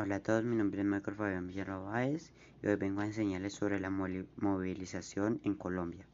Hola a todos, mi nombre es Michael Fabián Villalba Báez y hoy vengo a enseñarles sobre la movilización en Colombia.